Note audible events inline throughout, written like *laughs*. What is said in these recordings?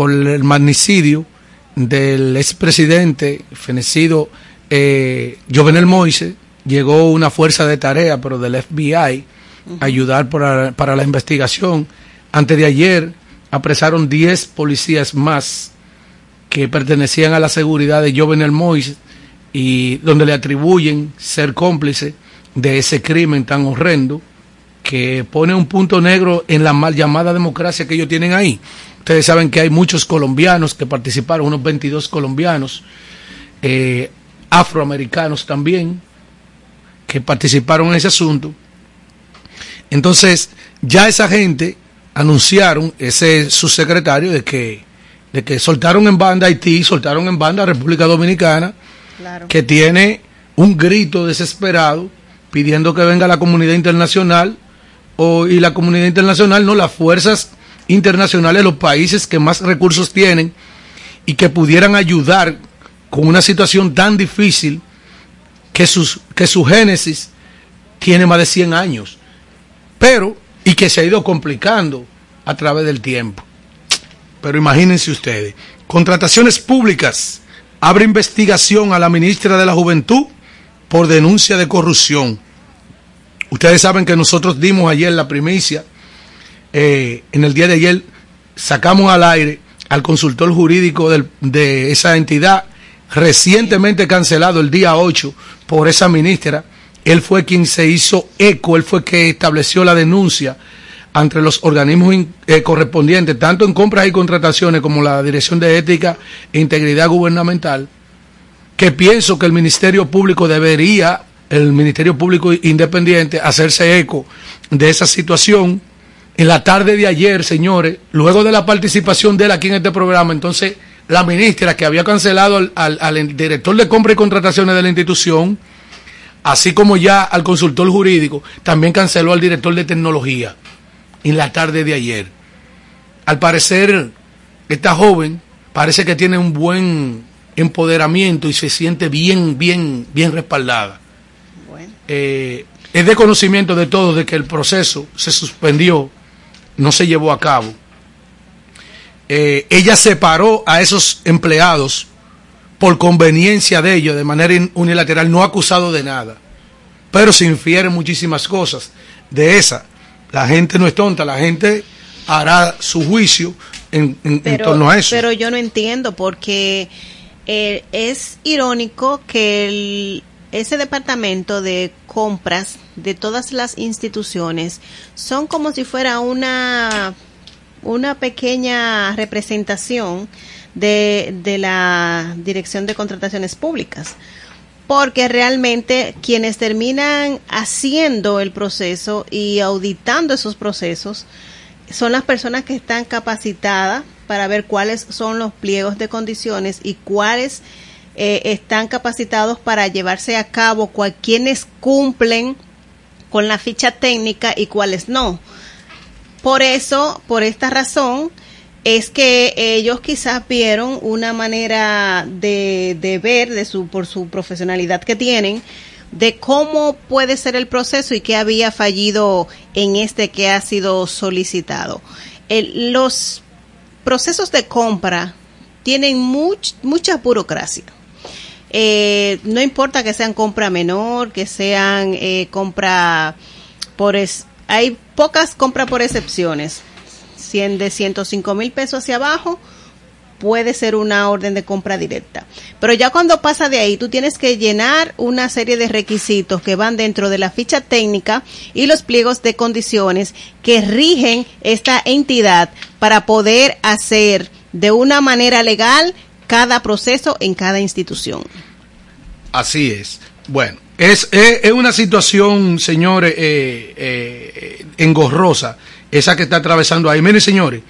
por el magnicidio del expresidente fenecido eh, Jovenel Moise, llegó una fuerza de tarea, pero del FBI, a ayudar para, para la investigación. Antes de ayer apresaron 10 policías más que pertenecían a la seguridad de Jovenel Moise y donde le atribuyen ser cómplice de ese crimen tan horrendo que pone un punto negro en la mal llamada democracia que ellos tienen ahí. Ustedes saben que hay muchos colombianos que participaron, unos 22 colombianos, eh, afroamericanos también, que participaron en ese asunto. Entonces, ya esa gente anunciaron, ese subsecretario, de que, de que soltaron en banda Haití, soltaron en banda República Dominicana, que tiene un grito desesperado pidiendo que venga la comunidad internacional o, y la comunidad internacional, no las fuerzas internacionales, los países que más recursos tienen y que pudieran ayudar con una situación tan difícil que, sus, que su génesis tiene más de 100 años, pero y que se ha ido complicando a través del tiempo. Pero imagínense ustedes, contrataciones públicas, abre investigación a la ministra de la Juventud por denuncia de corrupción. Ustedes saben que nosotros dimos ayer la primicia, eh, en el día de ayer sacamos al aire al consultor jurídico de esa entidad, recientemente cancelado el día 8 por esa ministra. Él fue quien se hizo eco, él fue quien estableció la denuncia ante los organismos eh, correspondientes, tanto en compras y contrataciones como la Dirección de Ética e Integridad Gubernamental, que pienso que el Ministerio Público debería, el Ministerio Público Independiente, hacerse eco de esa situación. En la tarde de ayer, señores, luego de la participación de él aquí en este programa, entonces la ministra que había cancelado al, al director de compra y contrataciones de la institución, así como ya al consultor jurídico, también canceló al director de tecnología en la tarde de ayer. Al parecer, esta joven parece que tiene un buen empoderamiento y se siente bien, bien, bien respaldada. Eh, es de conocimiento de todos de que el proceso se suspendió, no se llevó a cabo. Eh, ella separó a esos empleados por conveniencia de ellos, de manera unilateral, no acusado de nada. Pero se infieren muchísimas cosas de esa. La gente no es tonta, la gente hará su juicio en, torno a eso. Pero yo no entiendo porque eh, es irónico que ese departamento de compras de todas las instituciones son como si fuera una, una pequeña representación de, de la Dirección de Contrataciones Públicas porque realmente quienes terminan haciendo el proceso y auditando esos procesos son las personas que están capacitadas para ver cuáles son los pliegos de condiciones y cuáles eh, están capacitados para llevarse a cabo, quienes cumplen con la ficha técnica y cuáles no. Por eso, por esta razón, es que ellos quizás vieron una manera de, de ver de su, por su profesionalidad que tienen de cómo puede ser el proceso y qué había fallido en este que ha sido solicitado. los procesos de compra tienen mucha burocracia. Eh, no importa que sean compra menor, que sean eh, compra por... Es, hay pocas compras por excepciones de 105 mil pesos hacia abajo, puede ser una orden de compra directa. Pero ya cuando pasa de ahí, tú tienes que llenar una serie de requisitos que van dentro de la ficha técnica y los pliegos de condiciones que rigen esta entidad para poder hacer de una manera legal cada proceso en cada institución. Así es. Bueno, es, es, una situación, señores, eh, eh, engorrosa esa que está atravesando ahí. Miren, señores,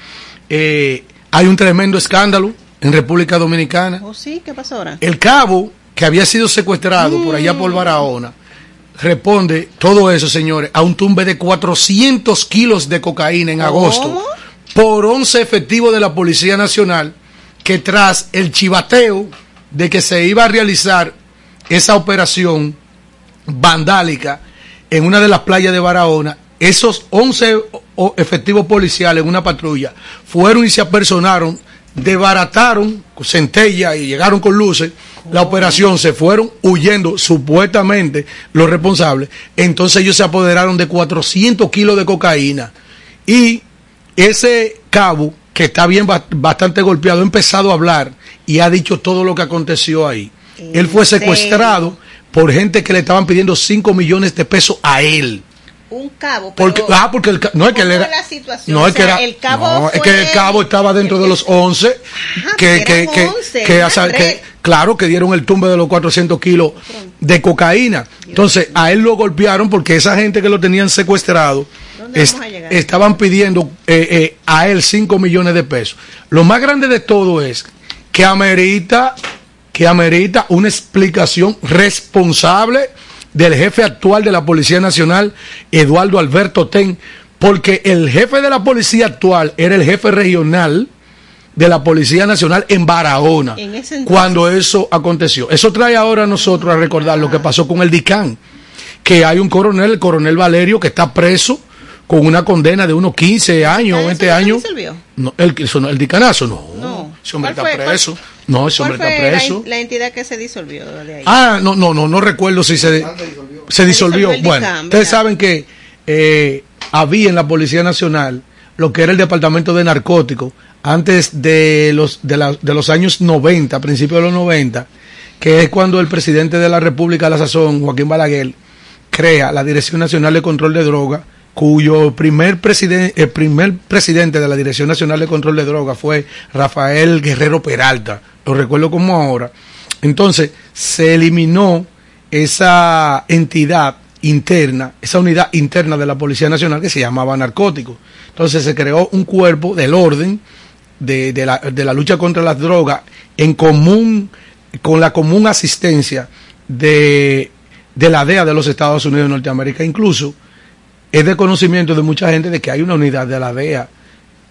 eh, hay un tremendo escándalo en República Dominicana. ¿Oh, sí? ¿Qué pasó ahora? El cabo, que había sido secuestrado por allá por mm. Barahona, responde todo eso, señores, a un tumbe de 400 kilos de cocaína en agosto por 11 efectivos de la Policía Nacional que tras el chivateo de que se iba a realizar esa operación vandálica en una de las playas de Barahona, esos 11 efectivos policiales en una patrulla fueron y se apersonaron desbarataron centella y llegaron con luces, la operación se fueron huyendo supuestamente los responsables, entonces ellos se apoderaron de 400 kilos de cocaína y ese cabo que está bien bastante golpeado ha empezado a hablar y ha dicho todo lo que aconteció ahí. Él fue secuestrado por gente que le estaban pidiendo 5 millones de pesos a él un cabo. porque, ah, porque el, no es que él era. No es que era. El cabo no, es que el cabo estaba dentro de los 11. que, que, que, que, claro, que dieron el tumbe de los 400 kilos de cocaína. Entonces, a él lo golpearon porque esa gente que lo tenían secuestrado estaban pidiendo eh, eh, a él 5 millones de pesos. Lo más grande de todo es que amerita, que amerita una explicación responsable del jefe actual de la Policía Nacional, Eduardo Alberto Ten, porque el jefe de la policía actual era el jefe regional de la Policía Nacional en Barahona, cuando eso aconteció. Eso trae ahora a nosotros a recordar lo que pasó con el DICAN, que hay un coronel, el coronel Valerio, que está preso con una condena de unos 15 años, 20 años. No, el, el dicanazo, no. no. Ese hombre está preso. No, ese hombre está preso. La, entidad que se disolvió de ahí. Ah, no, no, no, no recuerdo si se, se disolvió. bueno, ustedes saben que eh, había en la Policía Nacional lo que era el Departamento de Narcóticos antes de los, de, de los años 90, a principios de los 90, que es cuando el presidente de la República de la Sazón, Joaquín Balaguer, crea la Dirección Nacional de Control de Drogas cuyo primer presidente, el primer presidente de la Dirección Nacional de Control de Drogas fue Rafael Guerrero Peralta, lo recuerdo como ahora. Entonces, se eliminó esa entidad interna, esa unidad interna de la Policía Nacional que se llamaba narcóticos. Entonces se creó un cuerpo del orden de, de, la, de la lucha contra las drogas en común, con la común asistencia de, de la DEA de los Estados Unidos de Norteamérica. Incluso es de conocimiento de mucha gente de que hay una unidad de la DEA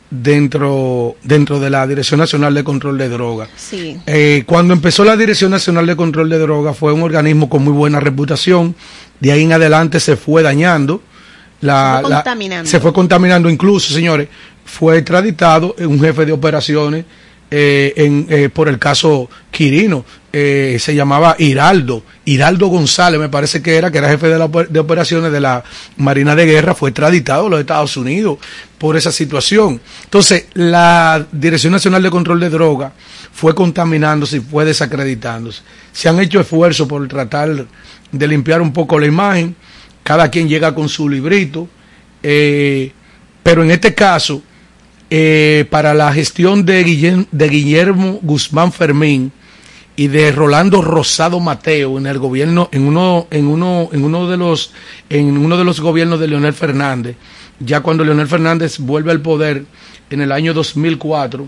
dentro, dentro de la Dirección Nacional de Control de Drogas. Sí. Eh, cuando empezó la Dirección Nacional de Control de Drogas fue un organismo con muy buena reputación, de ahí en adelante se fue dañando. La, se, fue contaminando. se fue contaminando incluso, señores, fue extraditado un jefe de operaciones eh, en, eh, por el caso Quirino, eh, se llamaba Hiraldo, Hiraldo González me parece que era, que era jefe de, la, de operaciones de la Marina de Guerra, fue extraditado a los Estados Unidos por esa situación. Entonces, la Dirección Nacional de Control de Drogas fue contaminándose y fue desacreditándose. Se han hecho esfuerzos por tratar de limpiar un poco la imagen, cada quien llega con su librito, pero en este caso, eh, para la gestión de Guillermo, Guzmán Fermín y de Rolando Rosado Mateo en el gobierno en uno en uno en uno de los en uno de los gobiernos de Leonel Fernández ya cuando Leonel Fernández vuelve al poder en el año 2004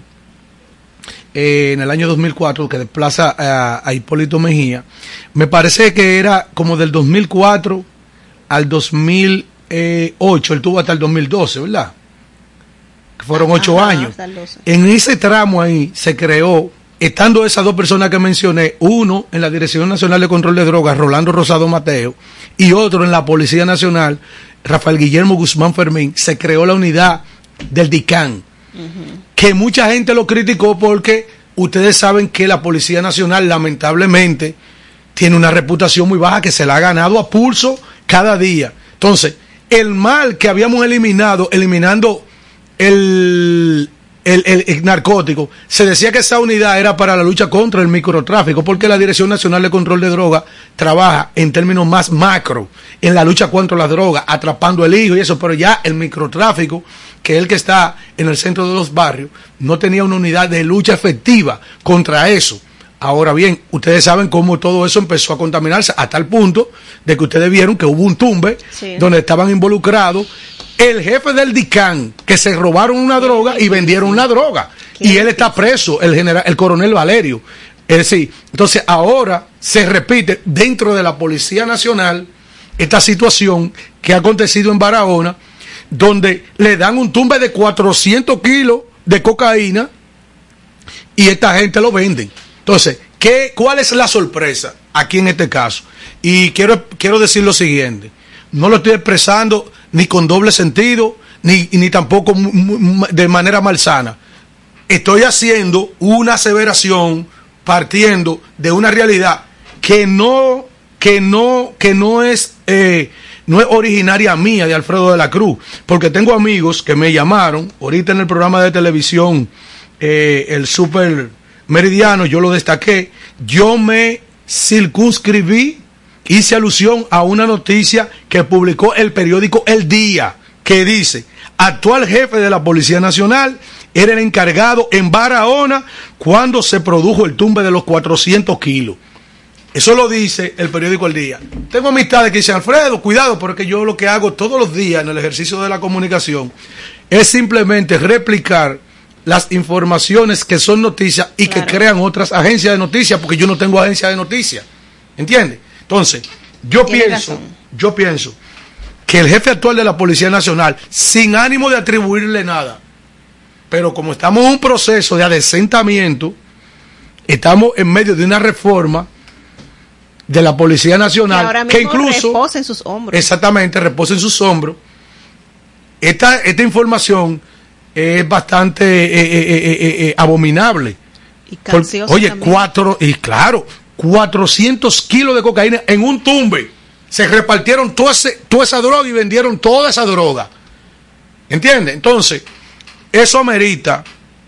eh, en el año 2004 que desplaza a, a Hipólito Mejía me parece que era como del 2004 al 2008 él tuvo hasta el 2012 verdad fueron ocho años. En ese tramo ahí se creó, estando esas dos personas que mencioné, uno en la Dirección Nacional de Control de Drogas, Rolando Rosado Mateo, y otro en la Policía Nacional, Rafael Guillermo Guzmán Fermín, se creó la unidad del DICAN, que mucha gente lo criticó porque ustedes saben que la Policía Nacional lamentablemente tiene una reputación muy baja que se la ha ganado a pulso cada día. Entonces, el mal que habíamos eliminado, eliminando el, el, narcótico, se decía que esa unidad era para la lucha contra el microtráfico, porque la Dirección Nacional de Control de Drogas trabaja en términos más macro en la lucha contra la droga, atrapando el hijo y eso, pero ya el microtráfico, que es el que está en el centro de los barrios, no tenía una unidad de lucha efectiva contra eso. Ahora bien, ustedes saben cómo todo eso empezó a contaminarse hasta el punto de que ustedes vieron que hubo un tumbe donde estaban involucrados el jefe del DICAN, que se robaron una droga y vendieron la droga. Y él está preso, el general, el coronel Valerio. Es decir, entonces ahora se repite dentro de la Policía Nacional esta situación que ha acontecido en Barahona, donde le dan un tumbe de 400 kilos de cocaína y esta gente lo venden. Entonces, ¿qué, ¿cuál es la sorpresa aquí en este caso? Y quiero, quiero decir lo siguiente, no lo estoy expresando ni con doble sentido, ni, ni tampoco de manera malsana. estoy haciendo una aseveración partiendo de una realidad que no, que no, que no es, eh, no es originaria mía de Alfredo de la Cruz, porque tengo amigos que me llamaron ahorita en el programa de televisión, eh, el Super Meridiano, yo lo destaqué, yo me circunscribí, hice alusión a una noticia que publicó el periódico El Día, que dice, actual jefe de la Policía Nacional, era el encargado en Barahona cuando se produjo el tumbe de los 400 kilos. Eso lo dice el periódico El Día. Tengo amistades que dicen, Alfredo, cuidado, porque yo lo que hago todos los días en el ejercicio de la comunicación es simplemente replicar las informaciones que son noticias y que crean otras agencias de noticias, porque yo no tengo agencia de noticias. ¿Entiendes? Entonces, yo pienso, yo pienso que el jefe actual de la Policía Nacional, sin ánimo de atribuirle nada, pero como estamos en un proceso de adesentamiento, estamos en medio de una reforma de la Policía Nacional que, incluso reposa en sus hombros. Exactamente, reposa en sus hombros. Esta, esta información es bastante eh, eh, eh, abominable. Y oye, cuatro, y claro, 400 kilos de cocaína en un tumbe. Se repartieron toda, toda esa droga y vendieron toda esa droga. ¿Entiendes? Entonces, eso amerita,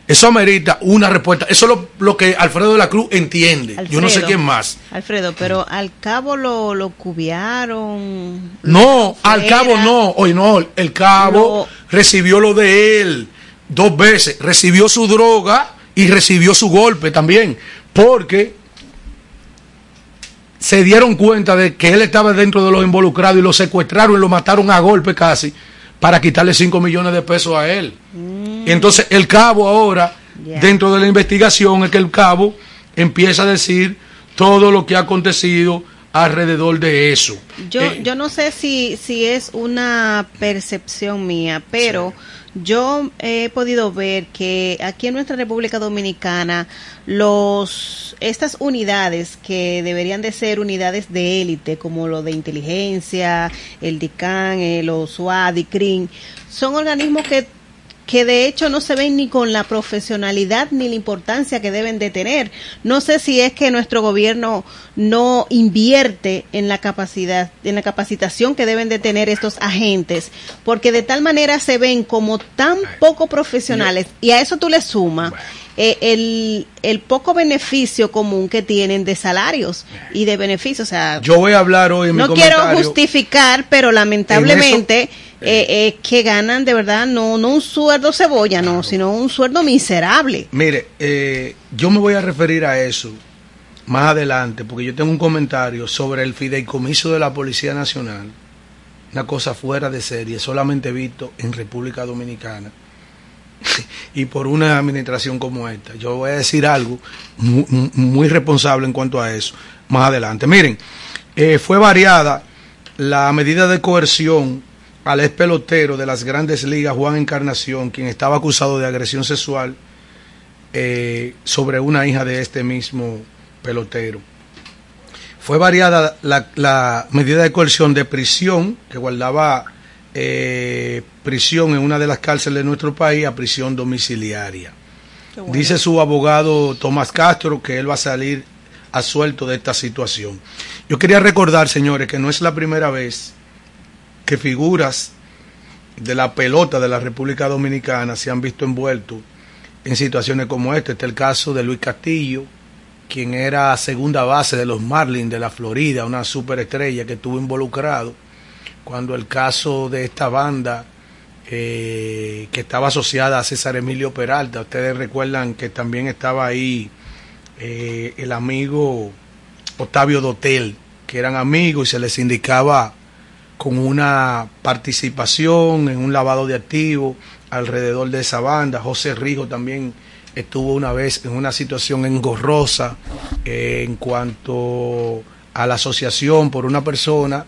eso amerita una respuesta. Eso es lo, que Alfredo de la Cruz entiende. Yo no sé quién más. Alfredo, pero al cabo lo, lo cubiaron. No, al cabo no. Hoy no, el cabo recibió lo de él dos veces. Recibió su droga y recibió su golpe también. Porque se dieron cuenta de que él estaba dentro de los involucrados y lo secuestraron y lo mataron a golpe casi para quitarle 5 millones de pesos a él. Y entonces el cabo ahora, dentro de la investigación, es que el cabo empieza a decir todo lo que ha acontecido alrededor de eso. Yo, eh, yo no sé si, si es una percepción mía, pero yo he podido ver que aquí en nuestra República Dominicana los estas unidades que deberían de ser unidades de élite como lo de inteligencia, el DICAN, el OSUAD, CRIN, son organismos que que de hecho no se ven ni con la profesionalidad ni la importancia que deben de tener. No sé si es que nuestro gobierno no invierte en la capacidad, en la capacitación que deben de tener estos agentes, porque de tal manera se ven como tan poco profesionales y a eso tú le sumas eh, el, el, poco beneficio común que tienen de salarios y de beneficios. O sea, yo voy a hablar hoy en No quiero justificar, pero lamentablemente eh, eh, que ganan de verdad no, no un sueldo cebolla, no, sino un sueldo miserable. Mire, eh, yo me voy a referir a eso más adelante, porque yo tengo un comentario sobre el fideicomiso de la Policía Nacional, una cosa fuera de serie, solamente visto en República Dominicana *laughs* y por una administración como esta. Yo voy a decir algo muy, responsable en cuanto a eso más adelante. Miren, eh, fue variada la medida de coerción al ex pelotero de las grandes ligas, Juan Encarnación, quien estaba acusado de agresión sexual eh, sobre una hija de este mismo pelotero. Fue variada la, medida de coerción de prisión, que guardaba eh, prisión en una de las cárceles de nuestro país, a prisión domiciliaria. Dice su abogado Tomás Castro que él va a salir asuelto de esta situación. Yo quería recordar, señores, que no es la primera vez que figuras de la pelota de la República Dominicana se han visto envueltos en situaciones como esta. Este es el caso de Luis Castillo, quien era segunda base de los Marlins de la Florida, una superestrella que estuvo involucrado cuando el caso de esta banda eh, que estaba asociada a César Emilio Peralta, ustedes recuerdan que también estaba ahí eh, el amigo Octavio Dotel, que eran amigos y se les indicaba con una participación en un lavado de activos alrededor de esa banda. José Rijo también estuvo una vez en una situación engorrosa eh, en cuanto a la asociación por una persona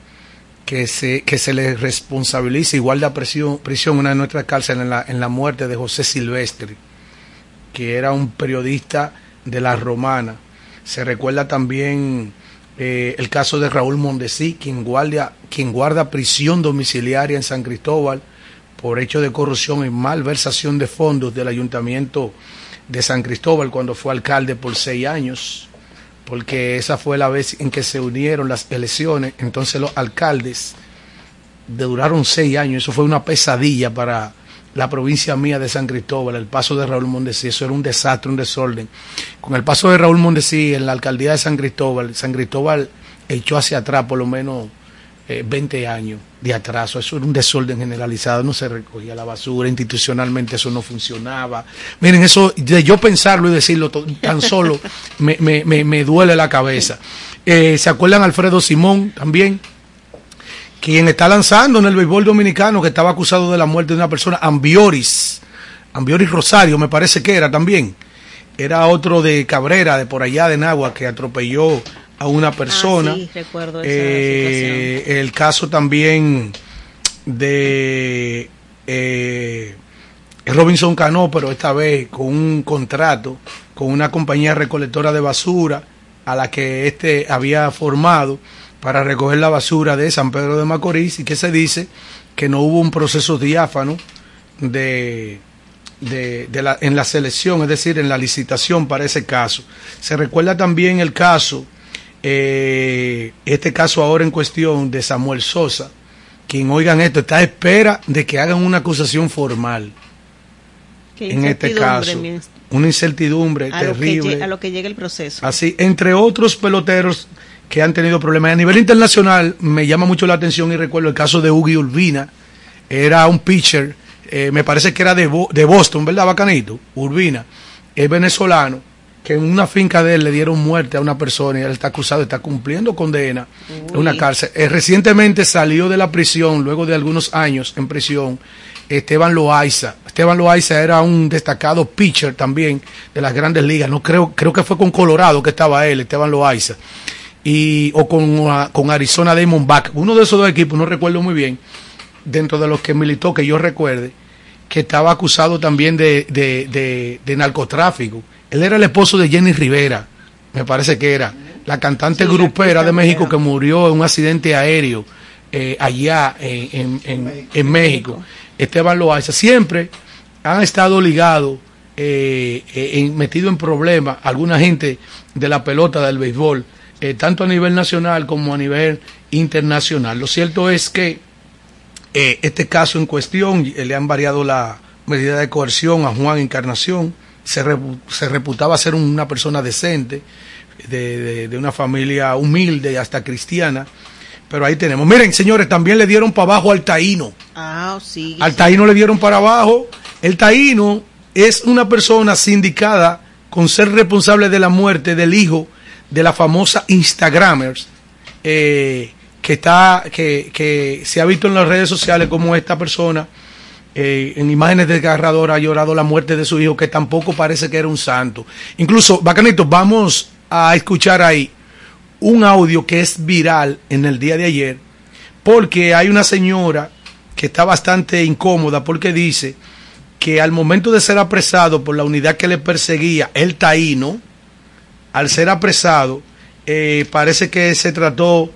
que se, que se le responsabiliza igual de prisión, prisión una de nuestras cárceles en la, en la muerte de José Silvestre, que era un periodista de la Romana. Se recuerda también eh, el caso de Raúl Mondesí, quien guarda, quien guarda prisión domiciliaria en San Cristóbal por hecho de corrupción y malversación de fondos del ayuntamiento de San Cristóbal cuando fue alcalde por seis años, porque esa fue la vez en que se unieron las elecciones, entonces los alcaldes duraron seis años, eso fue una pesadilla para la provincia mía de San Cristóbal, el paso de Raúl Mondesí, eso era un desastre, un desorden. Con el paso de Raúl Mondesí en la alcaldía de San Cristóbal, San Cristóbal echó hacia atrás por lo menos 20 eh, años de atraso, eso era un desorden generalizado, no se recogía la basura, institucionalmente eso no funcionaba. Miren, eso de yo pensarlo y decirlo tan solo *laughs* me, me, me, duele la cabeza. Eh, ¿Se acuerdan Alfredo Simón también? Quien está lanzando en el béisbol dominicano, que estaba acusado de la muerte de una persona, Ambioris, Ambioris Rosario, me parece que era también. Era otro de Cabrera, de por allá de Nagua, que atropelló a una persona. Ah, sí, recuerdo esa eh, el caso también de eh, Robinson Cano, pero esta vez con un contrato con una compañía recolectora de basura a la que este había formado para recoger la basura de San Pedro de Macorís y que se dice que no hubo un proceso diáfano de, de, de la, en la selección, es decir, en la licitación para ese caso. Se recuerda también el caso eh, este caso ahora en cuestión de Samuel Sosa, quien oigan esto, está a espera de que hagan una acusación formal. En este caso, una incertidumbre terrible. a lo que llegue el proceso. Así, entre otros peloteros que han tenido problemas. A nivel internacional, me llama mucho la atención y recuerdo el caso de Ugi Urbina. Era un pitcher, eh, me parece que era de, de Boston, ¿verdad, Bacanito? Urbina. Es venezolano que en una finca de él le dieron muerte a una persona y él está acusado, está cumpliendo condena en una cárcel. Eh, recientemente salió de la prisión, luego de algunos años en prisión, Esteban Loaiza. Esteban Loaiza era un destacado pitcher también de las grandes ligas. No creo, creo que fue con Colorado que estaba él, Esteban Loaiza. Y, o con, con Arizona Diamondback. Uno de esos dos equipos, no recuerdo muy bien, dentro de los que militó, que yo recuerde, que estaba acusado también de, de, de narcotráfico él era el esposo de Jenny Rivera, me parece que era, la cantante grupera de México que murió en un accidente aéreo eh, allá en, en, México. Esteban Loaiza. Siempre han estado ligados, eh, eh metidos en problemas, alguna gente de la pelota del béisbol, eh, tanto a nivel nacional como a nivel internacional. Lo cierto es que este caso en cuestión le han variado la medida de coerción a Juan Encarnación se, se reputaba ser una persona decente, de, de, una familia humilde y hasta cristiana. Pero ahí tenemos. Miren, señores, también le dieron para abajo al taíno. Ah, sí. Al taíno le dieron para abajo. El taíno es una persona sindicada con ser responsable de la muerte del hijo de la famosa Instagramers, eh, que, está, que, que se ha visto en las redes sociales como esta persona eh, en imágenes desgarradoras ha llorado la muerte de su hijo, que tampoco parece que era un santo. Incluso, bacanito, vamos a escuchar ahí un audio que es viral en el día de ayer, porque hay una señora que está bastante incómoda porque dice que al momento de ser apresado por la unidad que le perseguía, el taíno, al ser apresado, eh, parece que se trató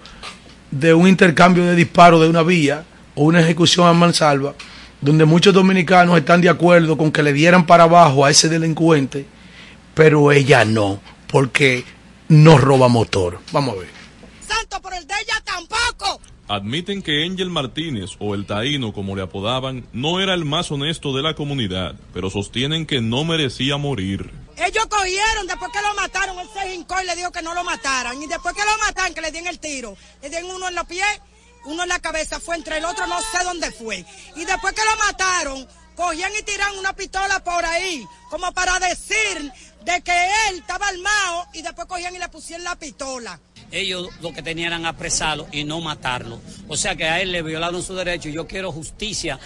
de un intercambio de disparos de una vía o una ejecución a mansalva donde muchos dominicanos están de acuerdo con que le dieran para abajo a ese delincuente, pero ella no, porque no roba motor. Vamos a ver. Santo, por el de ella tampoco. Admiten que Angel Martínez, o el Taíno como le apodaban, no era el más honesto de la comunidad, pero sostienen que no merecía morir. Ellos cogieron, después que lo mataron, él se hincó y le dijo que no lo mataran. Y después que lo mataron, que le dieron el tiro, le dieron uno en los pies uno en la cabeza, fue entre el otro, no sé dónde fue. Y después que lo mataron, cogían y tiran una pistola por ahí, como para decir de que él estaba armado y después cogían y le pusieron la pistola. Ellos lo que tenían eran apresarlo y no matarlo. O sea que a él le violaron su derecho y yo quiero justicia.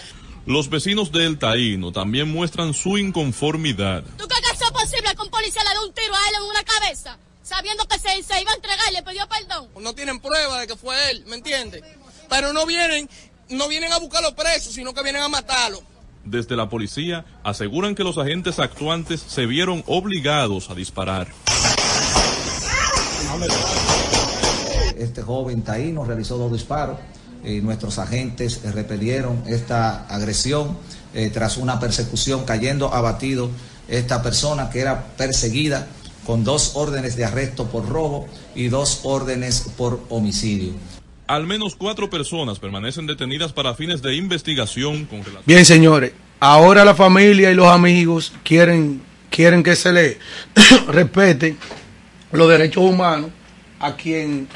Los vecinos del Taíno también muestran su inconformidad. ¿Tú crees que eso es posible que un policía le dé un tiro a él en una cabeza? Sabiendo que se, se iba a entregar y le pidió perdón. No tienen prueba de que fue él, ¿me entiendes? pero no vienen, no vienen a buscar los presos, sino que vienen a matarlo. Desde la policía aseguran que los agentes actuantes se vieron obligados a disparar. Este joven taíno realizó dos disparos y nuestros agentes repelieron esta agresión eh, tras una persecución cayendo abatido esta persona que era perseguida con dos órdenes de arresto por robo y dos órdenes por homicidio. Al menos cuatro personas permanecen detenidas para fines de investigación con relación. Bien, señores, ahora la familia y los amigos quieren, quieren que se le *coughs* respete los derechos humanos a quien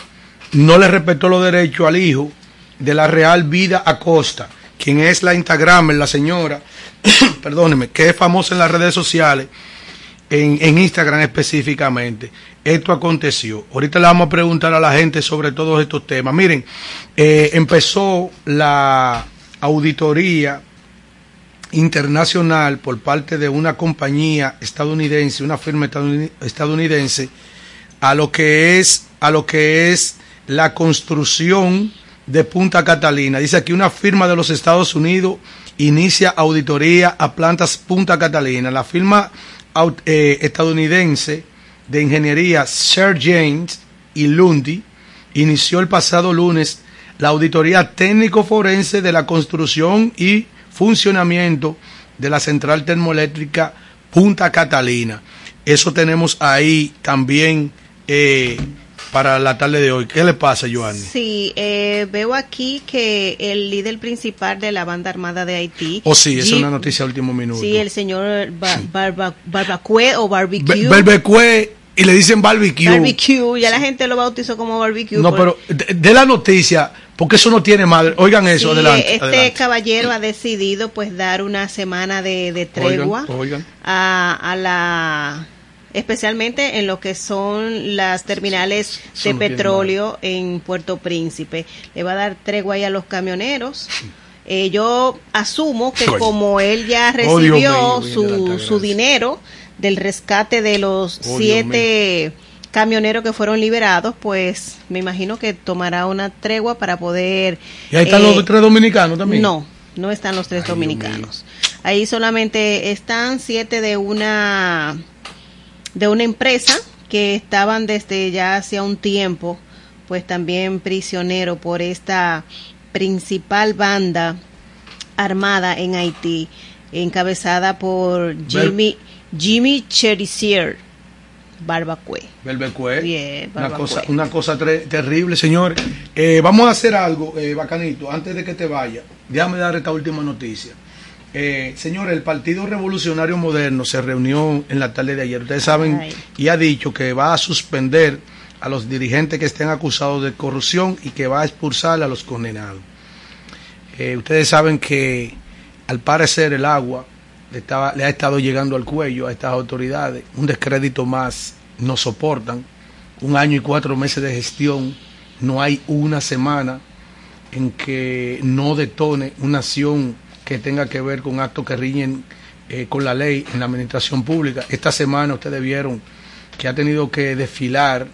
no le respetó los derechos al hijo de la Real Vida Acosta, quien es la Instagram, la señora, *coughs* perdóneme, que es famosa en las redes sociales, en, en Instagram específicamente. Esto aconteció. Ahorita le vamos a preguntar a la gente sobre todos estos temas. Miren, eh, empezó la auditoría internacional por parte de una compañía estadounidense, una firma estadouni- estadounidense, a lo que es, a lo que es la construcción de Punta Catalina. Dice aquí una firma de los Estados Unidos inicia auditoría a plantas Punta Catalina. La firma eh, estadounidense de ingeniería Sir James y Lundy inició el pasado lunes la auditoría técnico forense de la construcción y funcionamiento de la central termoeléctrica Punta Catalina. Eso tenemos ahí también eh, para la tarde de hoy. ¿Qué le pasa, Joanny? Sí, eh, veo aquí que el líder principal de la banda armada de Haití. Oh, sí, es G- una noticia de último minuto. Sí, el señor Ba- Barba- Barbacue o Be- Barbecue. Barbecue y le dicen barbecue. Barbecue, ya la gente lo bautizó como barbecue. No, por- pero de, de la noticia, porque eso no tiene madre. Oigan eso, Sí, adelante. Este adelante. caballero ha decidido pues dar una semana de, de tregua Oigan, oigan. A, a la especialmente en lo que son las terminales de petróleo en Puerto Príncipe. Le va a dar tregua ahí a los camioneros. Eh, yo asumo que como él ya Oh, recibió mío, su, su dinero del rescate de los Oh, siete camioneros que fueron liberados, pues me imagino que tomará una tregua para poder... Y ahí están eh, los tres dominicanos también. no, no están los tres Ay, dominicanos. Ahí solamente están siete de una de una empresa que estaban desde ya hacía un tiempo, pues también prisionero por esta principal banda armada en Haití, encabezada por Jimmy Jimmy Cherisier Barbacue. Bien, una Barbacue. cosa, una cosa terrible, señor. Eh, vamos a hacer algo, eh, bacanito, antes de que te vaya. Déjame dar esta última noticia. Eh, señor, el Partido Revolucionario Moderno se reunió en la tarde de ayer. Ustedes saben Ay. y ha dicho que va a suspender a los dirigentes que estén acusados de corrupción y que va a expulsar a los condenados. Eh, ustedes saben que al parecer el agua le, estaba- le ha estado llegando al cuello a estas autoridades. Un descrédito más no soportan. Un año y cuatro meses de gestión. No hay una semana en que no detone una acción que tenga que ver con actos que riñen eh, con la ley en la administración pública. Esta semana ustedes vieron que ha tenido que desfilar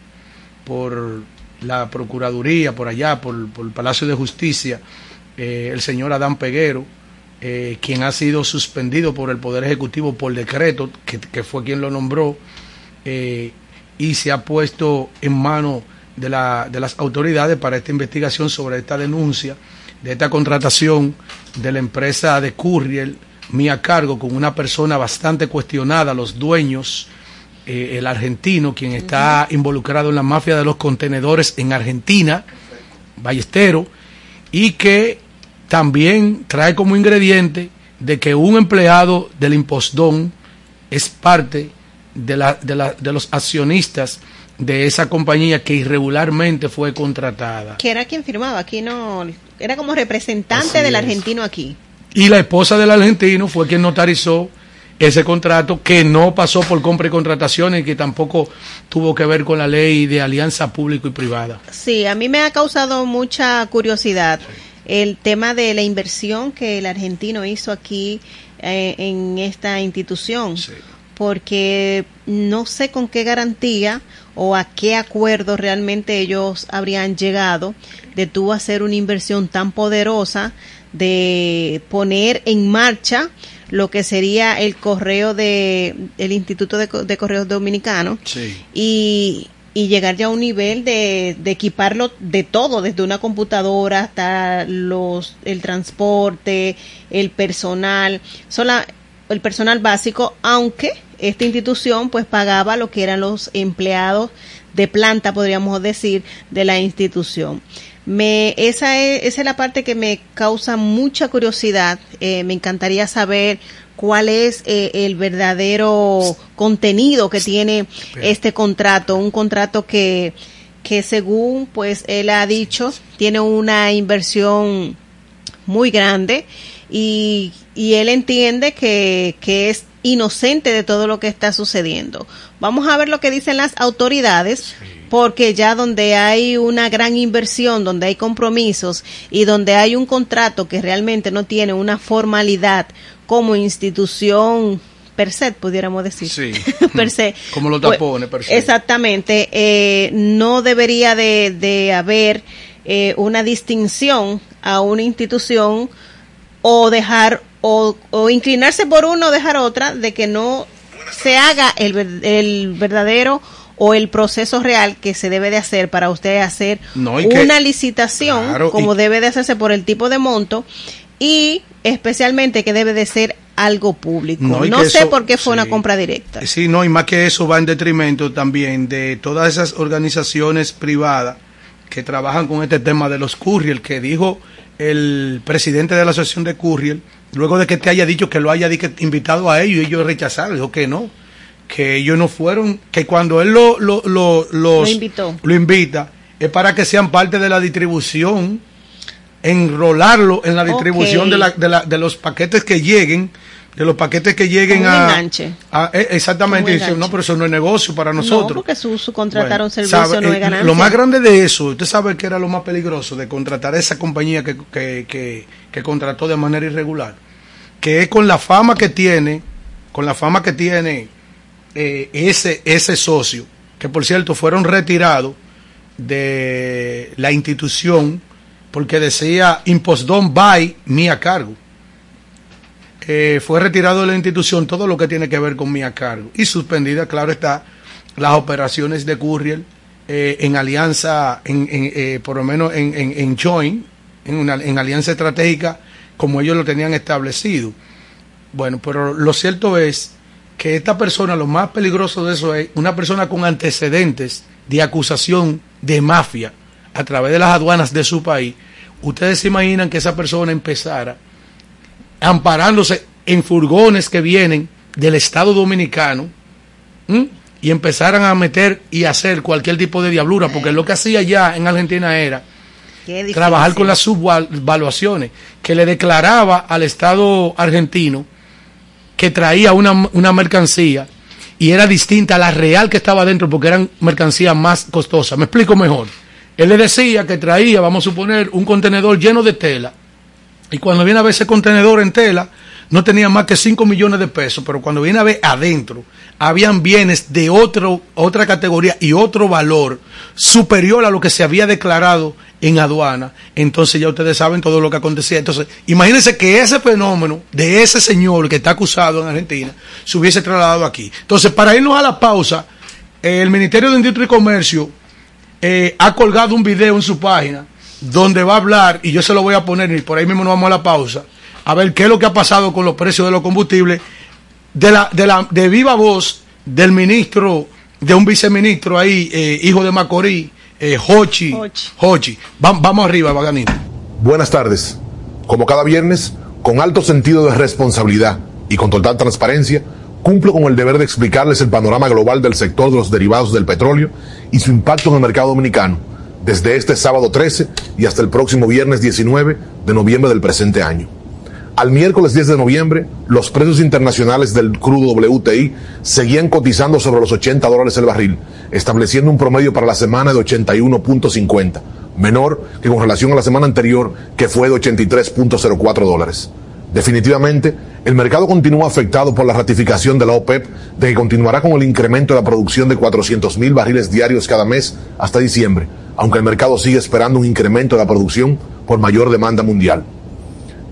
por la Procuraduría, por allá, por, por el Palacio de Justicia, eh, el señor Adán Peguero, eh, quien ha sido suspendido por el Poder Ejecutivo por decreto, que, que fue quien lo nombró, y se ha puesto en manos de, la, de las autoridades para esta investigación sobre esta denuncia de esta contratación de la empresa de Curriel, mía cargo, con una persona bastante cuestionada, los dueños, eh, el argentino, quien está involucrado en la mafia de los contenedores en Argentina, Ballestero, y que también trae como ingrediente de que un empleado del impostón es parte de, la, de, la, de los accionistas de esa compañía que irregularmente fue contratada. Que era quien firmaba, aquí no, era como representante Así del es. argentino aquí. Y la esposa del argentino fue quien notarizó ese contrato que no pasó por compra y contrataciones y que tampoco tuvo que ver con la ley de alianza público y privada. Sí, a mí me ha causado mucha curiosidad el tema de la inversión que el argentino hizo aquí eh, en esta institución, Sí. porque no sé con qué garantía o a qué acuerdo realmente ellos habrían llegado de tú hacer una inversión tan poderosa de poner en marcha lo que sería el correo de el Instituto de, de Correos Dominicano Sí. y, y llegar ya a un nivel de, de equiparlo de todo, desde una computadora hasta los el transporte, el personal. Sola, el personal básico, aunque esta institución pues pagaba lo que eran los empleados de planta, podríamos decir, de la institución. Me, esa, es, esa es la parte que me causa mucha curiosidad. Eh, me encantaría saber cuál es eh, el verdadero contenido que tiene este contrato, un contrato que, que según pues él ha dicho tiene una inversión muy grande y, y él entiende que, que es inocente de todo lo que está sucediendo. Vamos a ver lo que dicen las autoridades, porque ya donde hay una gran inversión, donde hay compromisos y donde hay un contrato que realmente no tiene una formalidad como institución per se, pudiéramos decir. Sí. *laughs* per se. Como los Pues, tapones, per se. Exactamente. eh, no debería de, de haber eh, una distinción a una institución o dejar o, o inclinarse por uno o dejar otra de que no se haga el, el verdadero o el proceso real que se debe de hacer para usted hacer No, y que- una licitación Claro, como y- debe de hacerse por el tipo de monto y especialmente que debe de ser algo público. No, sé eso- por qué fue una compra directa. Sí, no, y más que eso va en detrimento también de todas esas organizaciones privadas que trabajan con este tema de los courier, que dijo el presidente de la asociación de courier, luego de que te haya dicho que lo haya invitado a ellos y ellos rechazaron, dijo que no, que ellos no fueron, que cuando él lo, lo, lo- los, invitó. lo invita, es para que sean parte de la distribución, enrolarlo en la distribución de, la, de, la- de los paquetes que lleguen, de los paquetes que lleguen a, enganche. a- eh, exactamente, Como un dice, no, pero eso no es negocio para nosotros. No, porque su, su contratar Bueno, un servicio sabe, no eh, es ganancia. Lo más grande de eso, usted sabe que era lo más peligroso de contratar a esa compañía que, que, que, que contrató de manera irregular, que es con la fama que tiene, con la fama que tiene eh, ese, ese socio, que por cierto fueron retirados de la institución porque decía impost don't buy mi a cargo. Eh, fue retirado de la institución todo lo que tiene que ver con mi cargo y suspendida, claro está, las operaciones de Courier eh, en alianza, en, eh, por lo menos en, en, en joint, en, una, en alianza estratégica, como ellos lo tenían establecido. Bueno, pero lo cierto es que esta persona, lo más peligroso de eso es una persona con antecedentes de acusación de mafia a través de las aduanas de su país. Ustedes se imaginan que esa persona empezara amparándose en furgones que vienen del Estado Dominicano ¿m? y empezaran a meter y hacer cualquier tipo de diablura, porque lo que hacía ya en Argentina era trabajar con las subvaluaciones, que le declaraba al Estado argentino que traía una, una mercancía y era distinta a la real que estaba dentro porque eran mercancías más costosas. Me explico mejor. Él le decía que traía, vamos a suponer, un contenedor lleno de tela y cuando viene a ver ese contenedor en tela no tenía más que 5 millones de pesos, pero cuando viene a ver adentro habían bienes de otro, otra categoría y otro valor superior a lo que se había declarado en aduana, entonces ya ustedes saben todo lo que acontecía. Entonces, imagínense que ese fenómeno de ese señor que está acusado en Argentina se hubiese trasladado aquí. Entonces, para irnos a la pausa, el Ministerio de Industria y Comercio eh, ha colgado un video en su página donde va a hablar, y yo se lo voy a poner, y por ahí mismo nos vamos a la pausa, a ver qué es lo que ha pasado con los precios de los combustibles, de la, de la, de viva voz del ministro, de un viceministro ahí, eh, hijo de Macorís, eh, Hochi, Hochi. Hochi. Va- vamos arriba, Baganito. Buenas tardes. Como cada viernes, con alto sentido de responsabilidad y con total transparencia, cumplo con el deber de explicarles el panorama global del sector de los derivados del petróleo y su impacto en el mercado dominicano, desde este sábado 13 y hasta el próximo viernes 19 de noviembre del presente año. Al miércoles 10 de noviembre, los precios internacionales del crudo WTI seguían cotizando sobre los 80 dólares el barril, estableciendo un promedio para la semana de 81.50, menor que con relación a la semana anterior, que fue de 83.04 dólares. Definitivamente, el mercado continúa afectado por la ratificación de la OPEP de que continuará con el incremento de la producción de 400 mil barriles diarios cada mes hasta diciembre, aunque el mercado sigue esperando un incremento de la producción por mayor demanda mundial.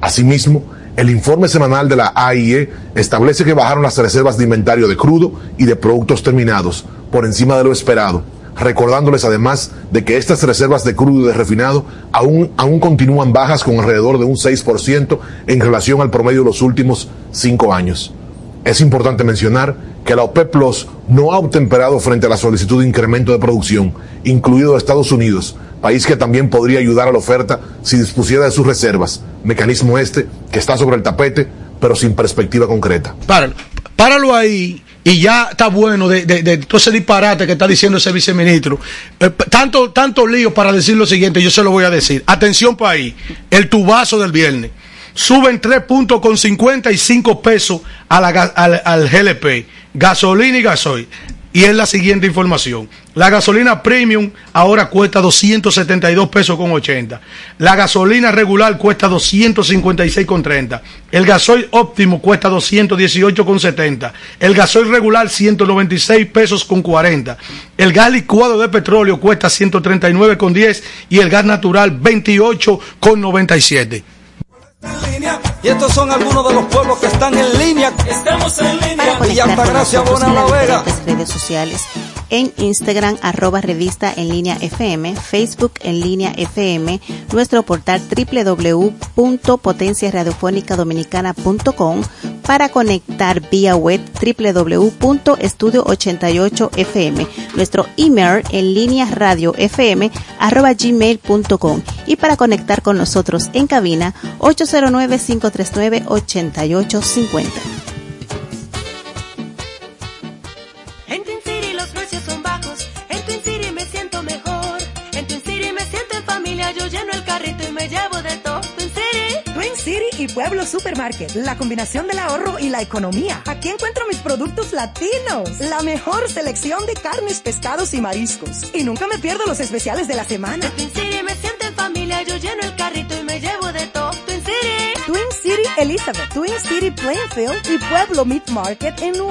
Asimismo, el informe semanal de la AIE establece que bajaron las reservas de inventario de crudo y de productos terminados por encima de lo esperado, recordándoles además de que estas reservas de crudo y de refinado aún, aún continúan bajas con alrededor de un 6% en relación al promedio de los últimos cinco años. Es importante mencionar que la OPEP Plus no ha obtemperado frente a la solicitud de incremento de producción, incluido Estados Unidos, país que también podría ayudar a la oferta si dispusiera de sus reservas, mecanismo este que está sobre el tapete, pero sin perspectiva concreta. Páralo, páralo ahí y ya está bueno de, de, de todo ese disparate que está diciendo ese viceministro. Eh, tanto, tanto lío para decir lo siguiente, yo se lo voy a decir. Atención país, el tubazo del viernes. Suben 3 puntos con 55 pesos a la al, al GLP, gasolina y gasoil. Y es la siguiente información. La gasolina premium ahora cuesta 272 pesos con 80. La gasolina regular cuesta 256 con 30. El gasoil óptimo cuesta 218 con 70. El gasoil regular 196 pesos con 40. El gas licuado de petróleo cuesta 139 con 10 y el gas natural 28 con 97. Y estos son algunos de los pueblos que están en línea. Estamos en Para línea. conectar Villa con Altagracia, nosotros en Bona La las Vega. diferentes redes sociales, en Instagram, arroba revista en línea FM, Facebook en línea FM, nuestro portal www.potenciaradiofónicadominicana.com para conectar vía web www.estudio88fm, nuestro email en línea radio arroba gmail.com y para conectar con nosotros en cabina 809-539-8850. Los precios son bajos, en Twin City me siento mejor. En Twin City me siento en familia, yo lleno el carrito y me llevo de todo. Twin City. Twin City y Pueblo Supermarket, la combinación del ahorro y la economía. Aquí encuentro mis productos latinos, la mejor selección de carnes, pescados y mariscos. Y nunca me pierdo los especiales de la semana. En Twin City me siento en familia, yo lleno el carrito y me llevo de todo. Twin City. Twin City Elizabeth, Twin City Plainfield y Pueblo Meat Market en New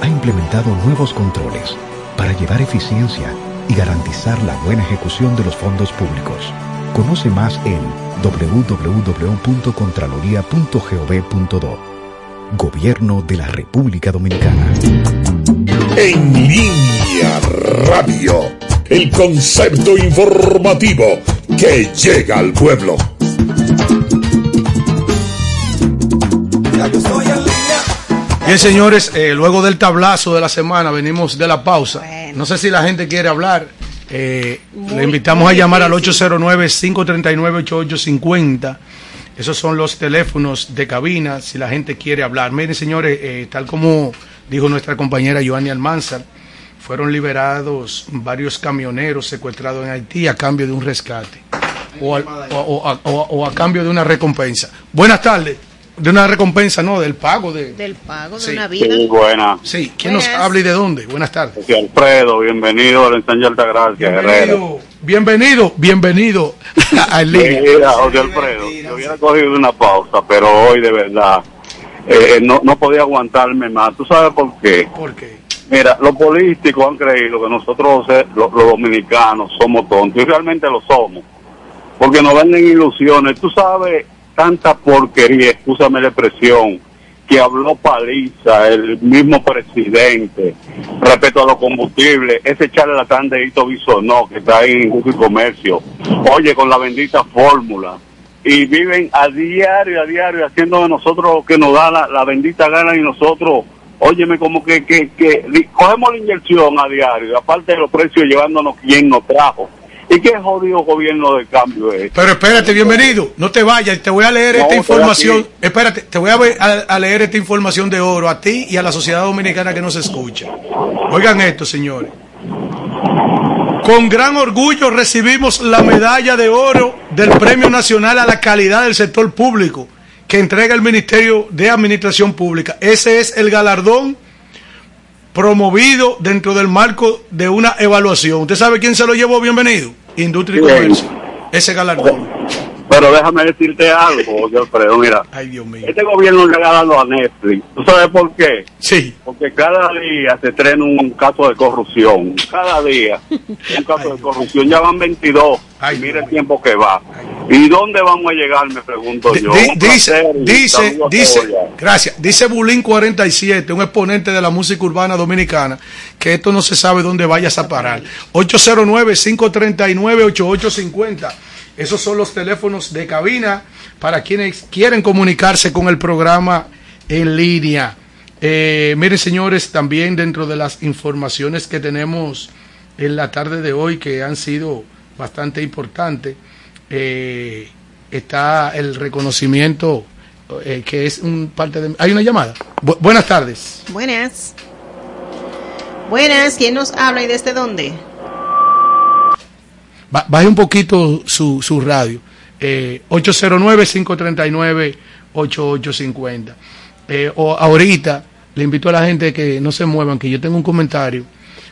ha implementado nuevos controles para llevar eficiencia y garantizar la buena ejecución de los fondos públicos. Conoce más en www.contraloría.gov.do. Gobierno de la República Dominicana. En línea radio, el concepto informativo que llega al pueblo. Bien, señores, eh, luego del tablazo de la semana venimos de la pausa. No sé si la gente quiere hablar. Eh, le invitamos a llamar al 809-539-8850. Esos son los teléfonos de cabina si la gente quiere hablar. Miren, señores, eh, tal como dijo nuestra compañera Joanny Almanzar, fueron liberados varios camioneros secuestrados en Haití a cambio de un rescate o, al- o- o a- o a- o a cambio de una recompensa. Buenas tardes. De una recompensa, no, del pago de... Del pago de Sí. una vida. Sí, buena. Sí, ¿quién nos habla y de dónde? Buenas tardes. Sí, Alfredo, bienvenido al ensanche Altagracia, Guerrero. Bienvenido, bienvenido *laughs* a *laughs* Línea. Mira, José Alfredo, yo hubiera cogido una pausa, pero hoy de verdad eh, no, no podía aguantarme más. ¿Tú sabes por qué? ¿Por qué? Mira, los políticos han creído que nosotros eh, los, los dominicanos somos tontos y realmente lo somos, porque nos venden ilusiones. Tú sabes tanta porquería, escúchame la expresión, que habló Paliza, el mismo presidente, respecto a los combustibles, ese charlatán de Hito Bisonó que está ahí en Jugo y Comercio, oye, con la bendita fórmula, y viven a diario, a diario, haciendo de nosotros lo que nos da la, la bendita gana y nosotros, óyeme, como que, que, que cogemos la inyección a diario, aparte de los precios llevándonos quien nos trajo. ¿Y qué jodido gobierno de cambio es? Pero espérate, bienvenido. No te vayas, te voy a leer No, esta información. Espérate, te voy a, ver- a- a leer esta información de oro a ti y a la sociedad dominicana que nos escucha. Oigan esto, señores. Con gran orgullo recibimos la medalla de oro del Premio Nacional a la Calidad del Sector Público que entrega el Ministerio de Administración Pública. Ese es el galardón promovido dentro del marco de una evaluación. ¿Usted sabe quién se lo llevó? Bienvenido. Industria y. Comercio. Ese galardón. Pero déjame decirte algo, *laughs* Alfredo, mira. Ay, Dios mío. Este gobierno le ha dado a Netflix. ¿Tú sabes por qué? Sí. Porque cada día se estrena un caso de corrupción. Cada día un caso de corrupción. Ya van 22. y mira el tiempo que va. ¿Y dónde vamos a llegar, me pregunto yo? Dice, dice, dice, gracias, dice Bulín 47, un exponente de la música urbana dominicana, que esto no se sabe dónde vayas a parar. 809-539-8850. Esos son los teléfonos de cabina para quienes quieren comunicarse con el programa en línea. Eh, miren, señores, también dentro de las informaciones que tenemos en la tarde de hoy, que han sido bastante importantes, eh, está el reconocimiento, eh, que es un parte de... Hay una llamada. Bu- buenas tardes. Buenas. Buenas, ¿quién nos habla y desde dónde? Ba- baje un poquito su, su radio. Eh, 809-539-8850. Eh, o ahorita le invito a la gente que no se muevan, que yo tengo un comentario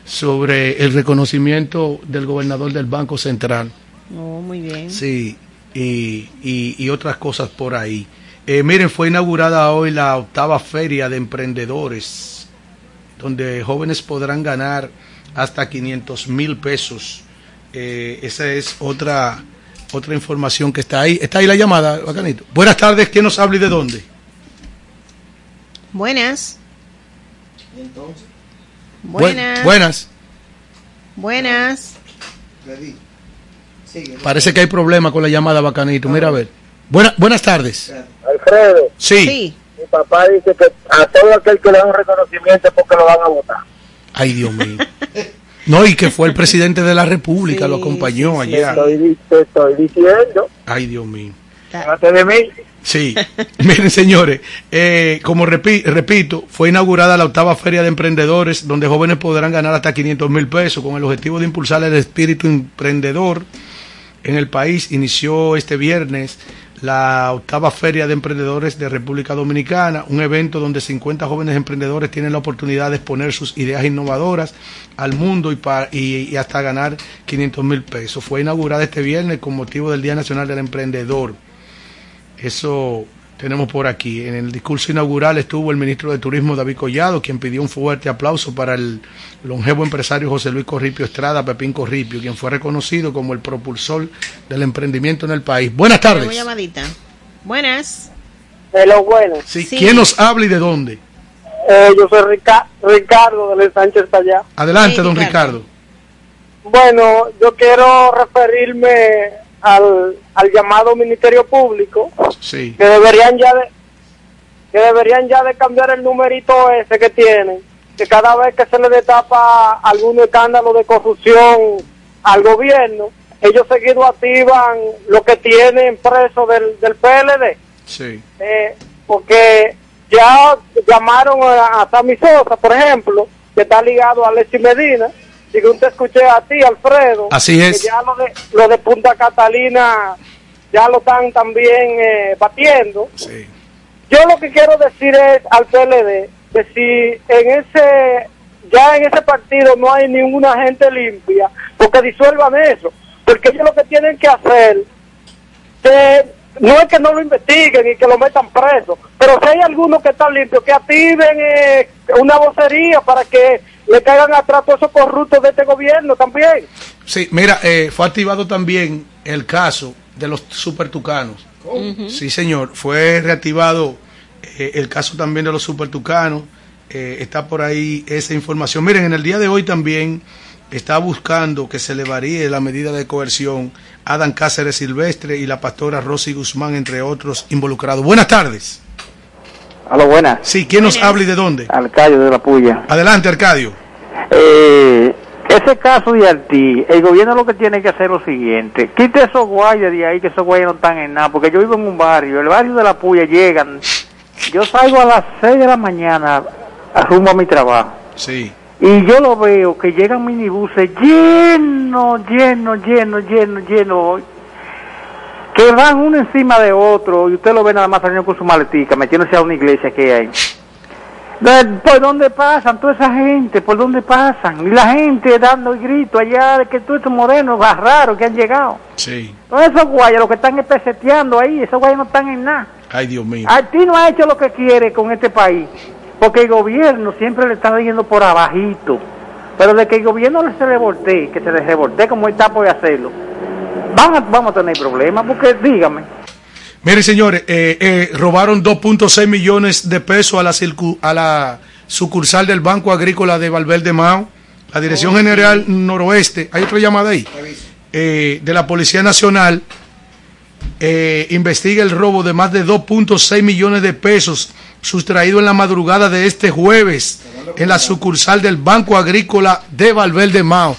sobre el reconocimiento del gobernador del Banco Central. Oh, muy bien. Sí, y, y- y otras cosas por ahí. Eh, miren, fue inaugurada hoy la octava feria de emprendedores, donde jóvenes podrán ganar hasta 500 mil pesos. Eh, esa es otra otra información que está ahí. Está ahí la llamada, bacanito. Buenas tardes, ¿quién nos habla y de dónde? Buenas. Bu- Buenas. buenas. Buenas. Parece que hay problema con la llamada, bacanito. Mira a ver. Buena- buenas tardes. Alfredo. Sí. Mi papá dice que a todo aquel que le da un reconocimiento es porque lo van a votar. Ay, Dios mío. *laughs* No, y que fue el presidente de la República, lo acompañó Te allá. estoy, te estoy diciendo. Ay, Dios mío. De mí. Sí, miren señores, eh, como repi- repito, fue inaugurada la octava feria de emprendedores donde jóvenes podrán ganar hasta 500 mil pesos con el objetivo de impulsar el espíritu emprendedor en el país. Inició este viernes la octava feria de emprendedores de República Dominicana, un evento donde 50 jóvenes emprendedores tienen la oportunidad de exponer sus ideas innovadoras al mundo y, pa- y- y hasta ganar 500 mil pesos. Fue inaugurada este viernes con motivo del Día Nacional del Emprendedor. Eso tenemos por aquí. En el discurso inaugural estuvo el ministro de Turismo David Collado, quien pidió un fuerte aplauso para el longevo empresario José Luis Corripio Estrada, Pepín Corripio, quien fue reconocido como el propulsor del emprendimiento en el país. Buenas tardes. llamadita. Buenas. De lo bueno. Sí, ¿Quién nos habla y de dónde? Eh, yo soy Rica- Ricardo de Sánchez allá. Adelante, don Ricardo. Bueno, yo quiero referirme al, al llamado Ministerio Público Sí. que deberían ya de que deberían ya de cambiar el numerito ese que tienen, que cada vez que se le destapa algún escándalo de corrupción al gobierno, ellos seguido activan lo que tienen preso del, del PLD. Sí. Eh, porque ya llamaron a, a Sammy Sosa, por ejemplo, que está ligado a Alexis Medina, y que te escuché a ti, Alfredo, Así es. que ya lo de, lo de Punta Catalina ya lo están también eh, batiendo. Yo lo que quiero decir es al PLD que si en ese ya en ese partido no hay ninguna gente limpia, porque disuelvan eso, porque ellos lo que tienen que hacer que no es que no lo investiguen y que lo metan preso, pero si hay algunos que están limpios, que activen eh, una vocería para que le caigan atrás todos esos corruptos de este gobierno también. Sí, mira, eh, fue activado también el caso de los supertucanos. Sí, señor, fue reactivado eh, el caso también de los supertucanos. Eh, está por ahí esa información. Miren, en el día de hoy también está buscando que se le varíe la medida de coerción a Adán Cáceres Silvestre y la pastora Rosy Guzmán, entre otros involucrados. Buenas tardes. Aló, buenas. Sí, ¿quién nos habla y de dónde? Arcadio de la Puya. Adelante, Arcadio. Eh, ese caso de Artí, el gobierno lo que tiene que hacer es lo siguiente. Quite esos guayas de ahí, que esos guayas no están en nada. Porque yo vivo en un barrio, el barrio de la Puya llegan. Yo salgo a las 6 de la mañana a rumbo a mi trabajo. Sí. Y yo lo veo que llegan minibuses llenos, llenos, llenos, llenos, llenos, que van uno encima de otro y usted lo ve nada más saliendo con su maletica, metiéndose a una iglesia que hay. ¿Por dónde pasan toda esa gente? ¿Por dónde pasan? Y la gente dando el grito allá de que todos estos morenos más raros que han llegado. Sí. Todos esos guayas, los que están peseteando ahí, esos guayas no están en nada. Ay, Dios mío. Haití no ha hecho lo que quiere con este país, porque el gobierno siempre le está yendo por abajito. Pero de que el gobierno se le voltee, que se le revoltee como está por hacerlo, vamos a, vamos a tener problemas, porque dígame. Miren, señores, eh, eh, robaron 2.6 millones de pesos a la, circu- a la sucursal del Banco Agrícola de Valverde Mao. La Dirección General Noroeste, hay otra llamada ahí, eh, de la Policía Nacional, eh, investiga el robo de más de 2.6 millones de pesos sustraído en la madrugada de este jueves en la sucursal del Banco Agrícola de Valverde Mao.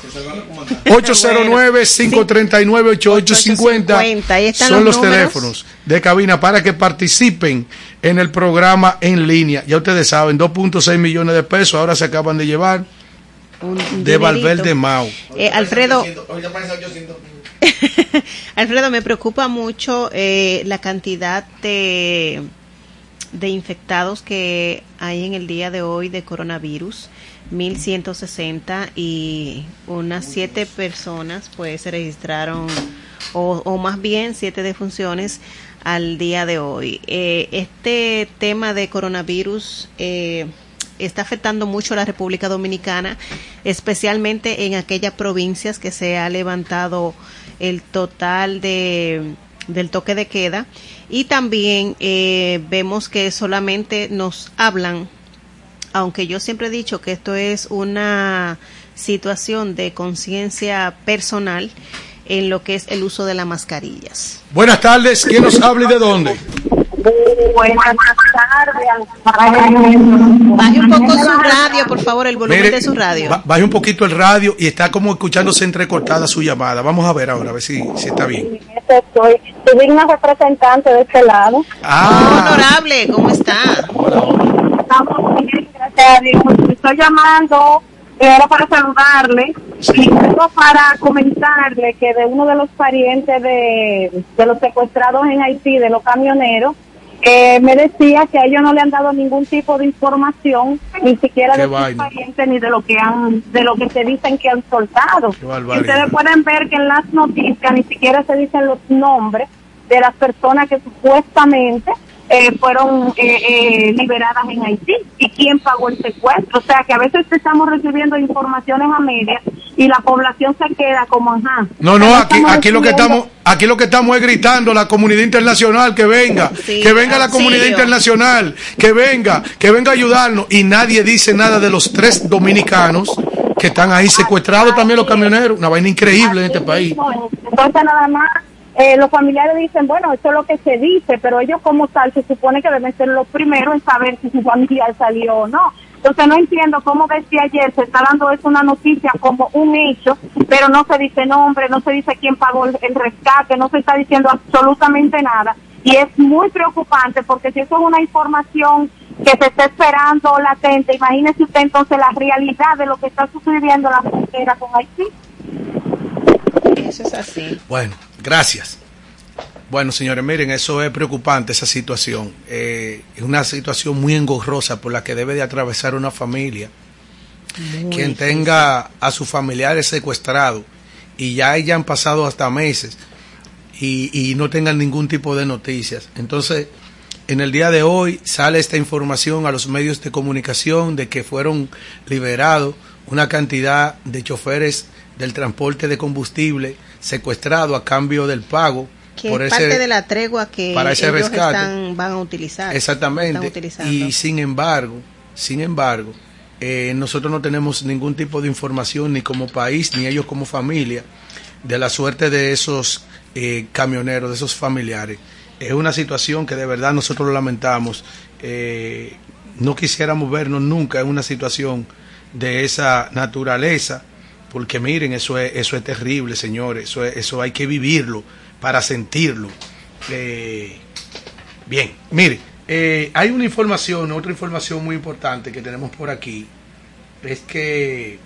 *laughs* 809-539-8850 Ahí están son los teléfonos de cabina para que participen en el programa en línea. Ya ustedes saben, 2.6 millones de pesos ahora se acaban de llevar de. Valverde Mao. Eh, Alfredo, *laughs* Alfredo, me preocupa mucho eh, la cantidad de, de infectados que hay en el día de hoy de coronavirus. 1160 y unas siete personas pues se registraron o, o más bien siete defunciones al día de hoy. Eh, este tema de coronavirus eh, está afectando mucho a la República Dominicana, especialmente en aquellas provincias que se ha levantado el total de del toque de queda y también eh, vemos que solamente nos hablan aunque yo siempre he dicho que esto es una situación de conciencia personal en lo que es el uso de las mascarillas. Buenas tardes, ¿quién nos habla y de dónde? Buenas tardes. Baje un poco su radio, por favor, el volumen Mire, de su radio. ba- baje un poquito el radio y está como escuchándose entrecortada su llamada. Vamos a ver ahora, a ver si, si está bien. Soy, soy digna representante de este lado. Ah, Honorable, ¿cómo está? Estamos bien, Estoy llamando, era para saludarle y luego para comentarle que de uno de los parientes de, de los secuestrados en Haití, de los camioneros, eh, me decía que a ellos no le han dado ningún tipo de información, ni siquiera Qué de sus parientes ni de lo que han, de lo que se dicen que han soltado. Ustedes pueden ver que en las noticias ni siquiera se dicen los nombres de las personas que supuestamente eh, fueron eh, eh, liberadas en Haití y quién pagó el secuestro. O sea que a veces estamos recibiendo informaciones a medias y la población se queda como, ajá. No, no, aquí, aquí lo que estamos, aquí lo que estamos es gritando a la comunidad internacional que venga, Sí, que venga la comunidad internacional, que venga, que venga a ayudarnos y nadie dice nada de los tres dominicanos que están ahí secuestrados también los camioneros, una vaina increíble en este país. Entonces nada más eh, los familiares dicen, bueno, eso es lo que se dice, pero ellos como tal se supone que deben ser los primeros en saber si su familiar salió o no. Entonces no entiendo cómo desde ayer se está dando eso una noticia como un hecho, pero no se dice nombre, no se dice quién pagó el, el rescate, no se está diciendo absolutamente nada. Y es muy preocupante porque si eso es una información que se está esperando latente, imagínese usted entonces la realidad de lo que está sucediendo en la frontera con Haití. Eso es así. Bueno, gracias. Bueno, señores, miren, eso es preocupante, esa situación. Eh, es una situación muy engorrosa por la que debe de atravesar una familia. Quien tenga a sus familiares secuestrados y ya hayan pasado hasta meses y, y no tengan ningún tipo de noticias. Entonces, en el día de hoy sale esta información a los medios de comunicación de que fueron liberados una cantidad de choferes del transporte de combustible secuestrado a cambio del pago Que por es ese parte de la tregua que para ese ellos rescate. están- van a utilizar. Exactamente. Y sin embargo, sin embargo, eh, nosotros no tenemos ningún tipo de información ni como país ni ellos como familia de la suerte de esos eh, camioneros, de esos familiares. Es una situación que de verdad nosotros lo lamentamos. Eh, no quisiéramos vernos nunca en una situación de esa naturaleza, porque miren, eso es, eso es terrible, señores. Eso, es- eso hay que vivirlo para sentirlo. Eh, Bien, mire, eh, hay una información, otra información muy importante que tenemos por aquí, es que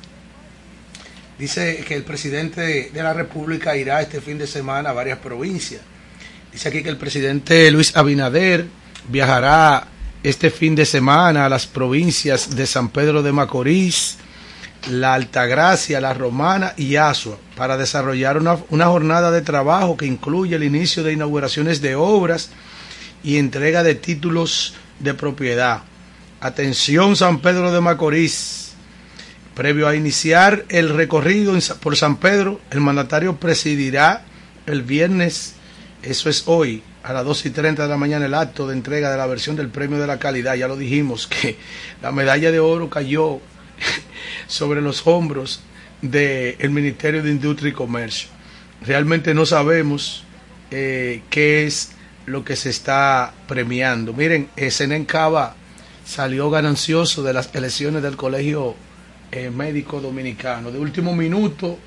dice que el presidente de la República irá este fin de semana a varias provincias. Dice aquí que el presidente Luis Abinader viajará este fin de semana a las provincias de San Pedro de Macorís, La Altagracia, La Romana y Asua para desarrollar una, una jornada de trabajo que incluye el inicio de inauguraciones de obras y entrega de títulos de propiedad. Atención San Pedro de Macorís. Previo a iniciar el recorrido por San Pedro, el mandatario presidirá el viernes, eso es hoy, a las 2 y 30 de la mañana, el acto de entrega de la versión del premio de la calidad. Ya lo dijimos, que la medalla de oro cayó sobre los hombros del Ministerio de Industria y Comercio. Realmente no sabemos eh, qué es lo que se está premiando. Miren, eh, Senen Cava salió ganancioso de las elecciones del Colegio eh, Médico Dominicano. De último minuto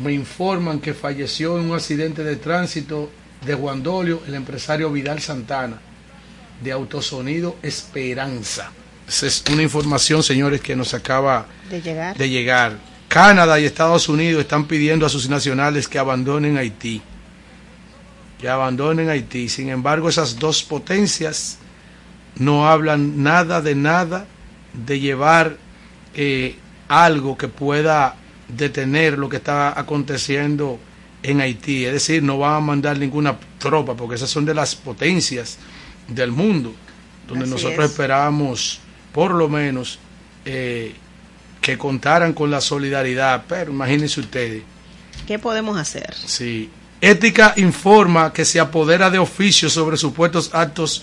me informan que falleció en un accidente de tránsito de Guandolio el empresario Vidal Santana de Autosonido Esperanza. Esa es una información, señores, que nos acaba de llegar. de llegar. Canadá y Estados Unidos están pidiendo a sus nacionales que abandonen Haití. Que abandonen Haití. Sin embargo, esas dos potencias no hablan nada de nada de llevar eh, algo que pueda detener lo que está aconteciendo en Haití. Es decir, no van a mandar ninguna tropa porque esas son de las potencias del mundo, donde Así nosotros es. esperábamos por lo menos eh, que contaran con la solidaridad. Pero imagínense ustedes, ¿Qué podemos hacer? Sí. Ética informa que se apodera de oficio sobre supuestos actos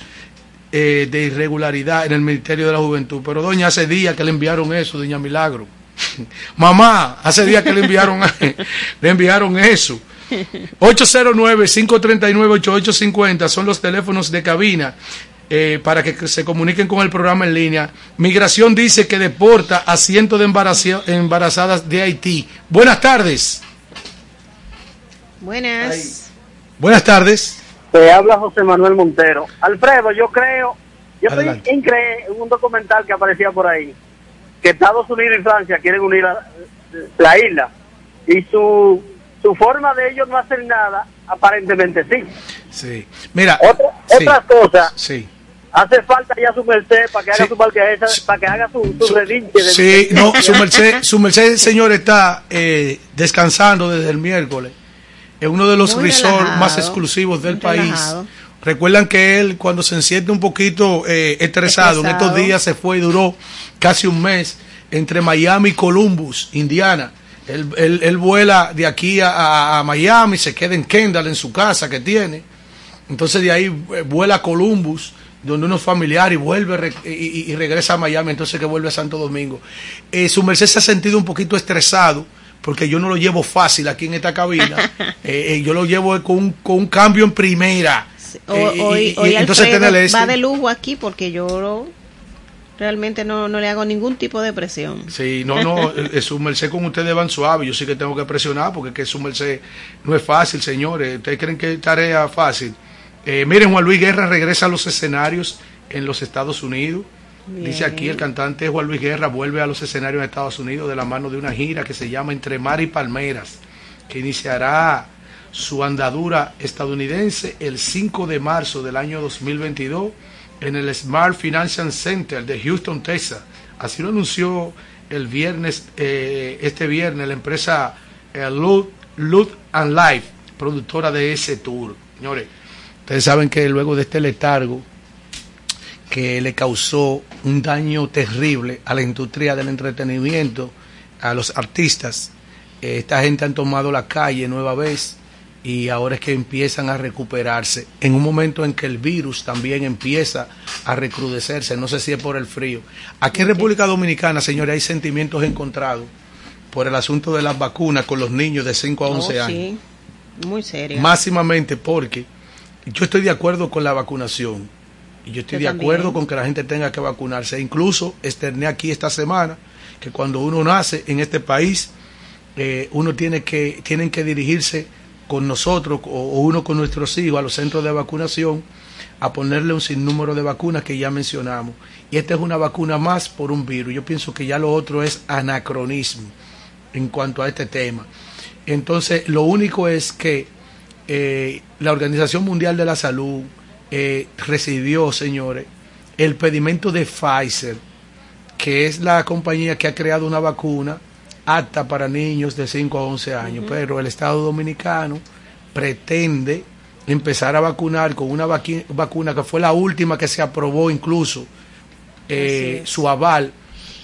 eh, de irregularidad en el Ministerio de la Juventud. Pero doña, hace días que le enviaron eso, doña Milagro. *laughs* Mamá, hace días que le enviaron, *laughs* le enviaron eso. *laughs* 809-539-8850 son los teléfonos de cabina eh, para que se comuniquen con el programa en línea. Migración dice que deporta a cientos de embarazadas de Haití. Buenas tardes. Buenas. Buenas tardes. Te habla José Manuel Montero. Alfredo, yo creo, yo estoy Adelante. en un documental que aparecía por ahí, que Estados Unidos y Francia quieren unir a la isla y su, su forma de ellos no hacer nada, aparentemente sí. Sí. Mira. Otra, sí, Otras cosas, Sí. Hace falta ya su merced para que haga Sí. su parqueadera, para que haga su, su redinche. de- Sí, no, su merced, su merced, señor, está eh, descansando desde el miércoles en uno de los resorts más exclusivos del país. relajado. Recuerdan que él, cuando se siente un poquito eh, estresado, en estos días se fue y duró casi un mes entre Miami y Columbus, Indiana. Él, él- él vuela de aquí a, a- a Miami, se queda en Kendall, en su casa que tiene. Entonces de ahí eh, vuela a Columbus, donde unos familiares y vuelve y, y- y regresa a Miami, entonces que vuelve a Santo Domingo. Eh, su merced se ha sentido un poquito estresado porque yo no lo llevo fácil aquí en esta cabina. *laughs* Eh, eh, yo lo llevo con, un- con un cambio en primera. O- Eh, hoy entonces tener este- va de lujo aquí porque yo realmente no, no le hago ningún tipo de presión. Sí, no, no, *laughs* su merced con ustedes van suave. Yo sí que tengo que presionar porque es que su merced no es fácil, señores. ¿Ustedes creen que es tarea fácil? Eh, miren, Juan Luis Guerra regresa a los escenarios en los Estados Unidos. Dice aquí el cantante Juan Luis Guerra vuelve a los escenarios en Estados Unidos de la mano de una gira que se llama Entre Mar y Palmeras, que iniciará su andadura estadounidense el 5 de marzo del año 2022 en el Smart Financial Center de Houston, Texas. Así lo anunció el viernes, eh, este viernes, la empresa eh, Loot and Life, productora de ese tour. Señores, ustedes saben que luego de este letargo que le causó un daño terrible a la industria del entretenimiento, a los artistas, eh, esta gente han tomado la calle nueva vez y ahora es que empiezan a recuperarse. En un momento en que el virus también empieza a recrudecerse, no sé si es por el frío. Aquí en República Dominicana, señores, hay sentimientos encontrados por el asunto de las vacunas con los niños de 5 a 11 Oh, años. sí. Muy serio. Máximamente porque yo estoy de acuerdo con la vacunación y yo estoy Yo de también. acuerdo con que la gente tenga que vacunarse. Incluso externé aquí esta semana que cuando uno nace en este país, eh, uno tiene que, tienen que dirigirse con nosotros o, o uno con nuestros hijos a los centros de vacunación a ponerle un sinnúmero de vacunas que ya mencionamos. Y esta es una vacuna más por un virus. Yo pienso que ya lo otro es anacronismo en cuanto a este tema. Entonces, lo único es que eh, la Organización Mundial de la Salud eh, recibió, señores, el pedimento de Pfizer, que es la compañía que ha creado una vacuna apta para niños de 5 a 11 años, pero el Estado Dominicano pretende empezar a vacunar con una vacuna que fue la última que se aprobó incluso eh, su aval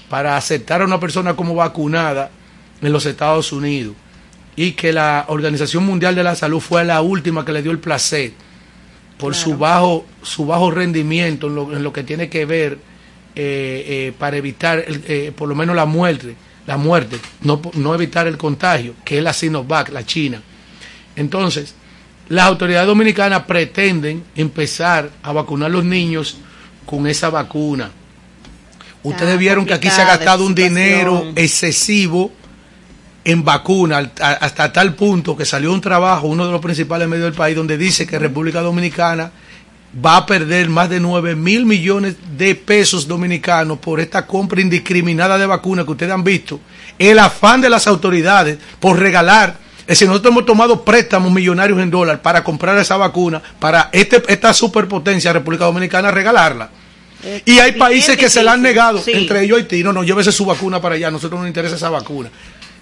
para aceptar a una persona como vacunada en los Estados Unidos y que la Organización Mundial de la Salud fue la última que le dio el placer por su bajo su bajo rendimiento en lo, en lo que tiene que ver eh, eh, para evitar el- eh, por lo menos la muerte la muerte no, no evitar el contagio que es la Sinovac la China. Entonces las autoridades dominicanas pretenden empezar a vacunar a los niños con esa vacuna. Ustedes vieron que aquí se ha gastado un dinero excesivo en vacuna hasta tal punto que salió un trabajo, uno de los principales medios del país, donde dice que República Dominicana va a perder más de 9 mil millones de pesos dominicanos por esta compra indiscriminada de vacunas que ustedes han visto. El afán de las autoridades por regalar. Es decir, nosotros hemos tomado préstamos millonarios en dólares para comprar esa vacuna, para este, esta superpotencia República Dominicana regalarla. Y hay países que se la han negado, sí. entre ellos Haití. No, no, llévese su vacuna para allá. A nosotros nos interesa esa vacuna.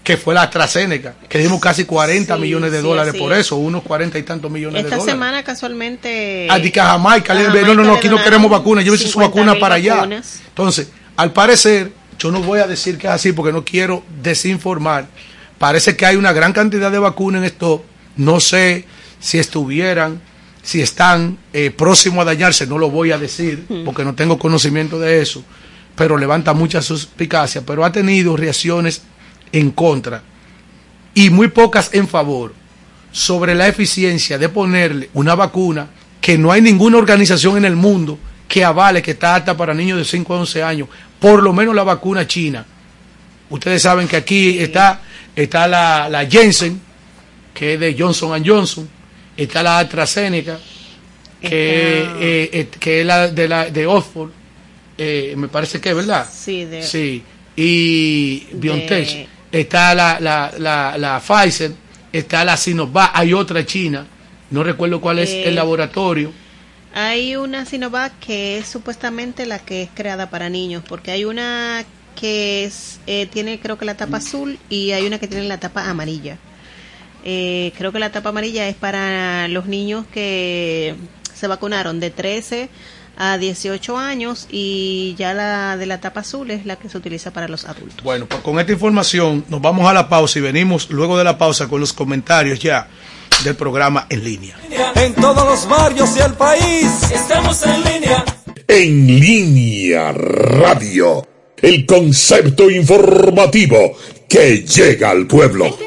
Que fue la AstraZeneca, que dimos casi 40 Sí, millones de sí, dólares por es. eso, unos 40 y tantos millones de Esta dólares. semana casualmente... A di que a Jamaica, le- a no, no, no, Jamaica aquí no queremos vacunas, llévese su 50.000 vacuna para allá. Entonces, al parecer, yo no voy a decir que es así porque no quiero desinformar. Parece que hay una gran cantidad de vacunas en esto. No sé si estuvieran, si están eh, próximos a dañarse, no lo voy a decir porque no tengo conocimiento de eso, pero levanta mucha suspicacia, pero ha tenido reacciones en contra y muy pocas en favor sobre la eficiencia de ponerle una vacuna que no hay ninguna organización en el mundo que avale que está apta para niños de 5 a 11 años, por lo menos la vacuna china. Ustedes saben que aquí está, está la, la Jensen, que es de Johnson Johnson, está la AstraZeneca, que, eh, eh, que es la de, la, de Oxford, eh, me parece que es verdad. Sí, de- Sí, y BioNTech, está la, la, la, la Pfizer, está la Sinovac, hay otra china, no recuerdo cuál es Eh, el laboratorio. Hay una Sinovac que es supuestamente la que es creada para niños, porque hay una que es, eh, tiene creo que la tapa azul y hay una que tiene la tapa amarilla. Eh, creo que la tapa amarilla es para los niños que se vacunaron de 13 a 18 años y ya la de la tapa azul es la que se utiliza para los adultos. Bueno, pues con esta información nos vamos a la pausa y venimos luego de la pausa con los comentarios ya del programa en línea. En todos los barrios y el país. Estamos en línea. En línea radio. El concepto informativo que llega al pueblo.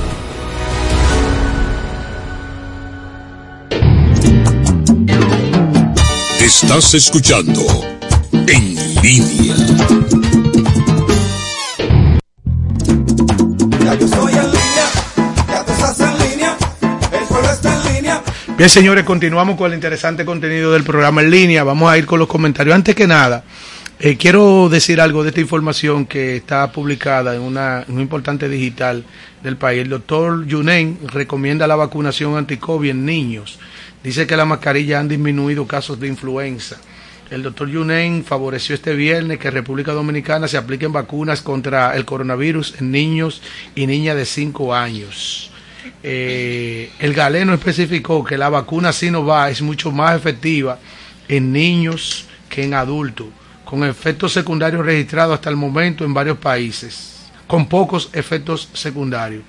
Estás escuchando En Línea. Ya yo estoy en línea, ya tú estás en línea, el pueblo está en línea. Bien, señores, continuamos con el interesante contenido del programa en línea. Vamos a ir con los comentarios. Antes que nada, eh, quiero decir algo de esta información que está publicada en, una, en un importante digital del país. El doctor Yunen recomienda la vacunación anti-COVID en niños. Dice que las mascarillas han disminuido casos de influenza. El doctor Yunen favoreció este viernes que en República Dominicana se apliquen vacunas contra el coronavirus en niños y niñas de 5 años. Eh, el galeno especificó que la vacuna Sinovac es mucho más efectiva en niños que en adultos, con efectos secundarios registrados hasta el momento en varios países, con pocos efectos secundarios.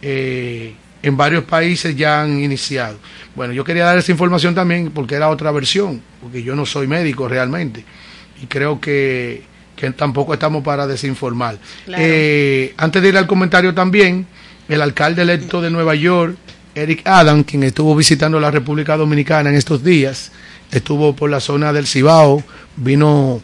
Eh, en varios países ya han iniciado. Bueno, yo quería dar esa información también porque era otra versión, porque yo no soy médico realmente y creo que, que tampoco estamos para desinformar. Claro. Eh, antes de ir al comentario también, el alcalde electo de Nueva York, Eric Adam, quien estuvo visitando la República Dominicana en estos días, estuvo por la zona del Cibao, vino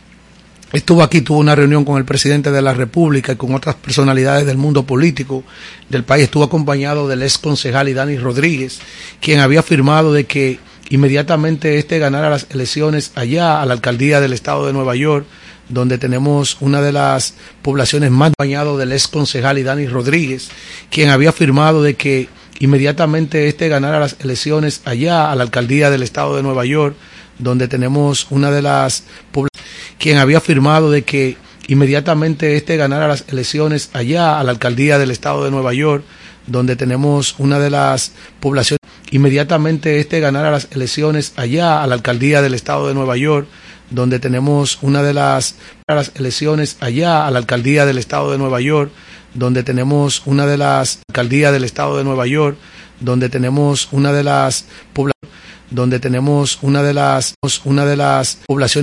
Estuvo aquí, tuvo una reunión con el presidente de la República y con otras personalidades del mundo político del país. Estuvo acompañado del ex concejal Dani Rodríguez, quien había afirmado de que inmediatamente este ganara las elecciones allá a la alcaldía del estado de Nueva York, donde tenemos una de las poblaciones más acompañado del ex concejal Dani Rodríguez, quien había afirmado de que inmediatamente este ganara las elecciones allá a la alcaldía del estado de Nueva York, donde tenemos una de las poblaciones quien había afirmado de que inmediatamente este ganara las elecciones allá a la alcaldía del estado de Nueva York, donde tenemos una de las poblaciones, inmediatamente este ganara las elecciones allá a la alcaldía del estado de Nueva York, donde tenemos una de las, elecciones allá a la alcaldía del estado de Nueva York, donde tenemos una de las alcaldía del estado de Nueva York, donde tenemos una de las donde tenemos una de las una de las poblaciones